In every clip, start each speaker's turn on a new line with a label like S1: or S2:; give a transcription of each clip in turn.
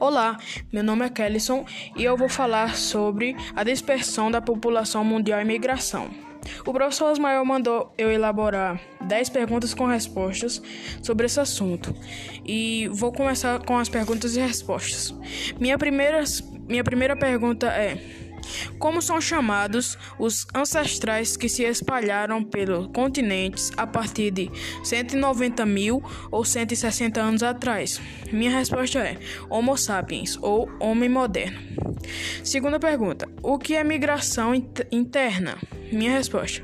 S1: Olá, meu nome é Kellison e eu vou falar sobre a dispersão da população mundial e migração. O professor Osmael mandou eu elaborar 10 perguntas com respostas sobre esse assunto e vou começar com as perguntas e respostas. Minha primeira, minha primeira pergunta é. Como são chamados os ancestrais que se espalharam pelos continentes a partir de 190 mil ou 160 anos atrás? Minha resposta é Homo sapiens ou Homem Moderno. Segunda pergunta: O que é migração interna? Minha resposta: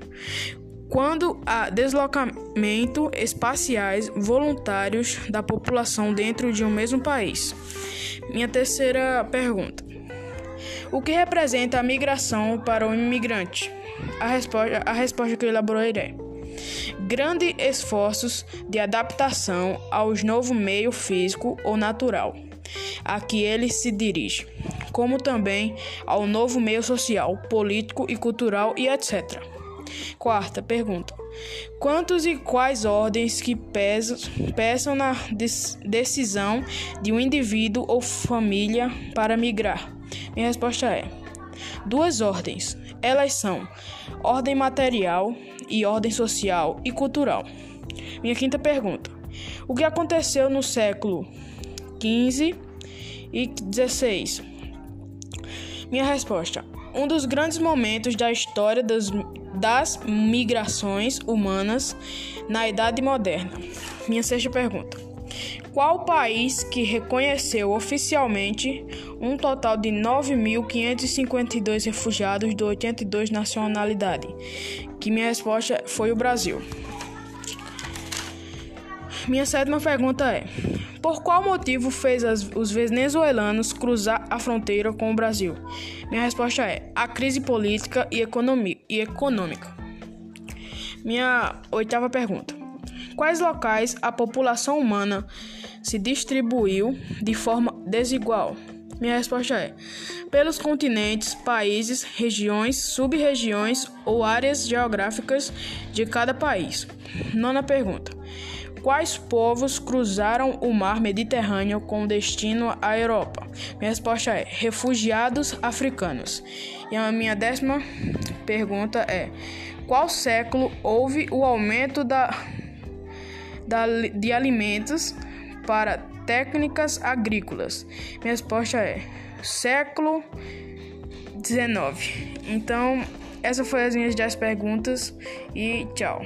S1: quando há deslocamento espaciais voluntários da população dentro de um mesmo país. Minha terceira pergunta: o que representa a migração para o imigrante? A resposta, a resposta que eu elaborei é: grandes esforços de adaptação ao novo meio físico ou natural a que ele se dirige, como também ao novo meio social, político e cultural e etc. Quarta pergunta: Quantos e quais ordens que pesam, pesam na decisão de um indivíduo ou família para migrar? Minha resposta é: duas ordens. Elas são ordem material e ordem social e cultural. Minha quinta pergunta: O que aconteceu no século XV e XVI? Minha resposta: um dos grandes momentos da história das, das migrações humanas na Idade Moderna. Minha sexta pergunta: qual país que reconheceu oficialmente um total de 9.552 refugiados de 82 nacionalidades? Que minha resposta foi o Brasil. Minha sétima pergunta é: Por qual motivo fez as, os venezuelanos cruzar a fronteira com o Brasil? Minha resposta é: a crise política e, e econômica. Minha oitava pergunta: Quais locais a população humana se distribuiu de forma desigual? Minha resposta é: pelos continentes, países, regiões, sub-regiões ou áreas geográficas de cada país. Nona pergunta: Quais povos cruzaram o mar Mediterrâneo com destino à Europa? Minha resposta é: refugiados africanos. E a minha décima pergunta é: qual século houve o aumento da de alimentos para técnicas agrícolas? Minha resposta é século 19. Então, essas foram as minhas 10 perguntas e tchau.